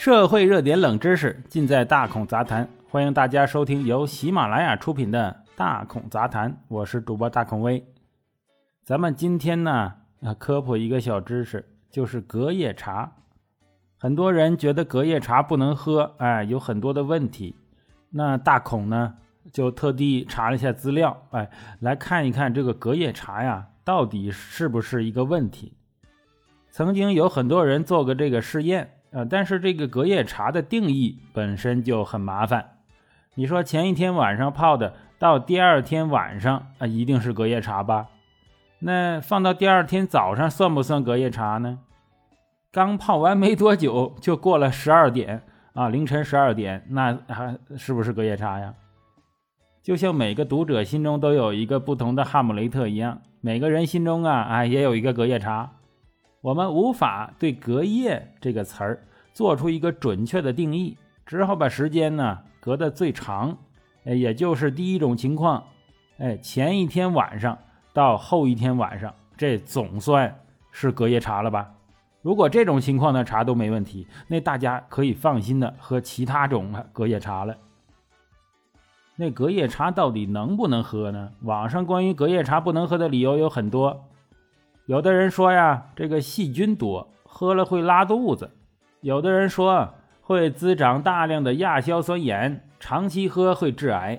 社会热点冷知识尽在大孔杂谈，欢迎大家收听由喜马拉雅出品的《大孔杂谈》，我是主播大孔威。咱们今天呢，啊，科普一个小知识，就是隔夜茶。很多人觉得隔夜茶不能喝，哎，有很多的问题。那大孔呢，就特地查了一下资料，哎，来看一看这个隔夜茶呀，到底是不是一个问题？曾经有很多人做过这个试验。呃，但是这个隔夜茶的定义本身就很麻烦。你说前一天晚上泡的，到第二天晚上啊，一定是隔夜茶吧？那放到第二天早上算不算隔夜茶呢？刚泡完没多久就过了十二点啊，凌晨十二点，那还是不是隔夜茶呀？就像每个读者心中都有一个不同的哈姆雷特一样，每个人心中啊啊也有一个隔夜茶。我们无法对“隔夜”这个词儿做出一个准确的定义，只好把时间呢隔得最长，哎，也就是第一种情况，哎，前一天晚上到后一天晚上，这总算是隔夜茶了吧？如果这种情况的茶都没问题，那大家可以放心的喝其他种隔夜茶了。那隔夜茶到底能不能喝呢？网上关于隔夜茶不能喝的理由有很多。有的人说呀，这个细菌多，喝了会拉肚子；有的人说会滋长大量的亚硝酸盐，长期喝会致癌；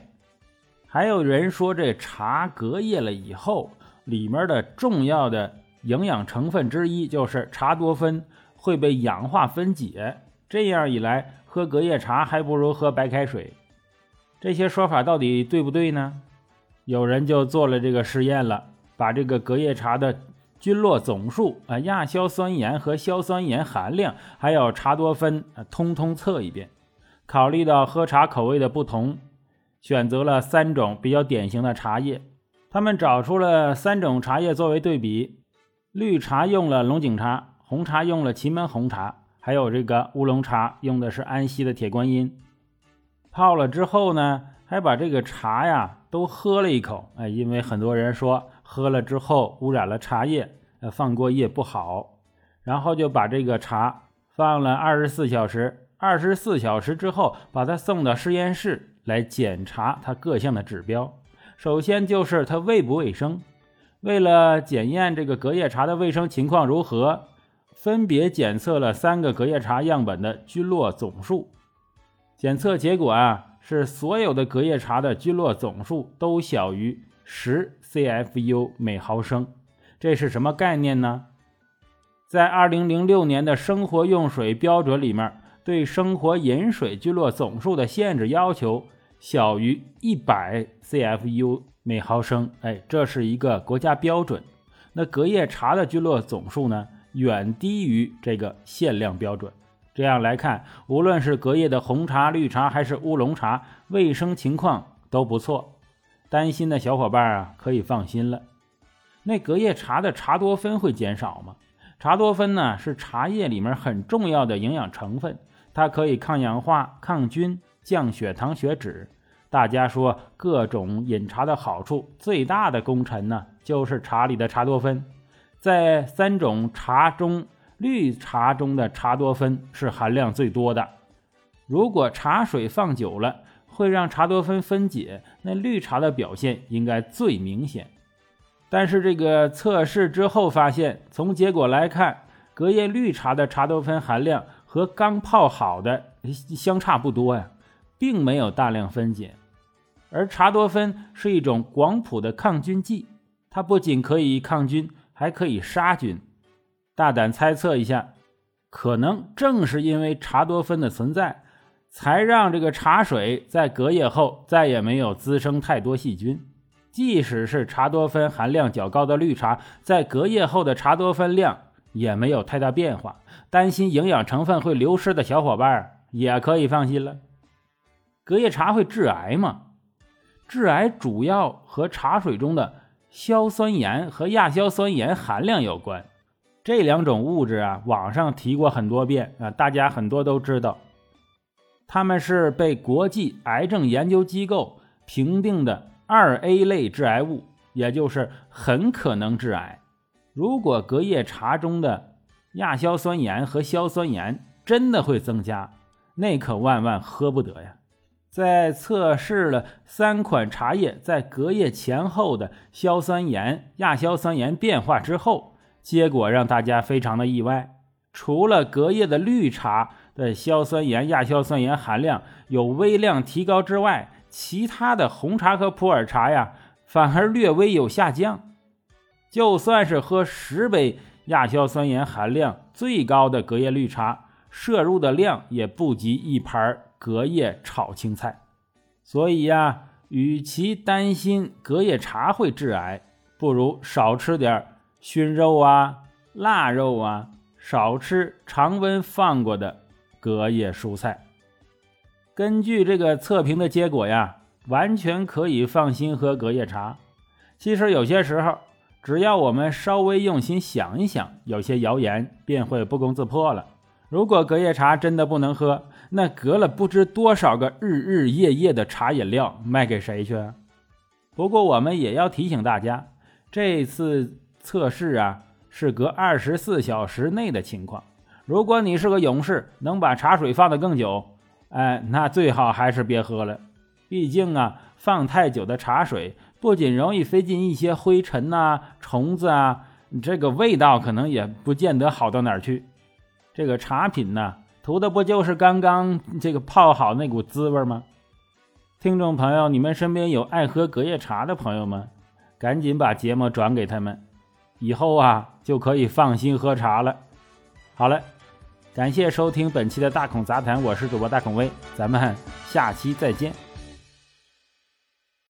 还有人说这茶隔夜了以后，里面的重要的营养成分之一就是茶多酚会被氧化分解，这样一来喝隔夜茶还不如喝白开水。这些说法到底对不对呢？有人就做了这个实验了，把这个隔夜茶的。菌落总数啊，亚硝酸盐和硝酸盐含量，还有茶多酚啊，通通测一遍。考虑到喝茶口味的不同，选择了三种比较典型的茶叶。他们找出了三种茶叶作为对比：绿茶用了龙井茶，红茶用了祁门红茶，还有这个乌龙茶用的是安溪的铁观音。泡了之后呢，还把这个茶呀都喝了一口。哎，因为很多人说。喝了之后污染了茶叶，呃，放过夜不好，然后就把这个茶放了二十四小时，二十四小时之后把它送到实验室来检查它各项的指标。首先就是它卫不卫生，为了检验这个隔夜茶的卫生情况如何，分别检测了三个隔夜茶样本的菌落总数。检测结果啊，是所有的隔夜茶的菌落总数都小于。十 CFU 每毫升，这是什么概念呢？在二零零六年的生活用水标准里面，对生活饮水菌落总数的限制要求小于一百 CFU 每毫升。哎，这是一个国家标准。那隔夜茶的菌落总数呢，远低于这个限量标准。这样来看，无论是隔夜的红茶、绿茶还是乌龙茶，卫生情况都不错。担心的小伙伴啊，可以放心了。那隔夜茶的茶多酚会减少吗？茶多酚呢，是茶叶里面很重要的营养成分，它可以抗氧化、抗菌、降血糖、血脂。大家说各种饮茶的好处，最大的功臣呢，就是茶里的茶多酚。在三种茶中，绿茶中的茶多酚是含量最多的。如果茶水放久了，会让茶多酚分解，那绿茶的表现应该最明显。但是这个测试之后发现，从结果来看，隔夜绿茶的茶多酚含量和刚泡好的相差不多呀，并没有大量分解。而茶多酚是一种广谱的抗菌剂，它不仅可以抗菌，还可以杀菌。大胆猜测一下，可能正是因为茶多酚的存在。才让这个茶水在隔夜后再也没有滋生太多细菌。即使是茶多酚含量较高的绿茶，在隔夜后的茶多酚量也没有太大变化。担心营养成分会流失的小伙伴也可以放心了。隔夜茶会致癌吗？致癌主要和茶水中的硝酸盐和亚硝酸盐含量有关。这两种物质啊，网上提过很多遍啊，大家很多都知道。他们是被国际癌症研究机构评定的二 A 类致癌物，也就是很可能致癌。如果隔夜茶中的亚硝酸盐和硝酸盐真的会增加，那可万万喝不得呀！在测试了三款茶叶在隔夜前后的硝酸盐、亚硝酸盐变化之后，结果让大家非常的意外。除了隔夜的绿茶的硝酸盐、亚硝酸盐含量有微量提高之外，其他的红茶和普洱茶呀，反而略微有下降。就算是喝十杯亚硝酸盐含量最高的隔夜绿茶，摄入的量也不及一盘隔夜炒青菜。所以呀，与其担心隔夜茶会致癌，不如少吃点熏肉啊、腊肉啊，少吃常温放过的隔夜蔬菜。根据这个测评的结果呀，完全可以放心喝隔夜茶。其实有些时候，只要我们稍微用心想一想，有些谣言便会不攻自破了。如果隔夜茶真的不能喝，那隔了不知多少个日日夜夜的茶饮料卖给谁去？不过我们也要提醒大家，这次测试啊是隔二十四小时内的情况。如果你是个勇士，能把茶水放得更久。哎，那最好还是别喝了。毕竟啊，放太久的茶水不仅容易飞进一些灰尘呐、虫子啊，这个味道可能也不见得好到哪儿去。这个茶品呢，图的不就是刚刚这个泡好那股滋味吗？听众朋友，你们身边有爱喝隔夜茶的朋友们，赶紧把节目转给他们，以后啊就可以放心喝茶了。好了。感谢收听本期的大孔杂谈，我是主播大孔威，咱们下期再见。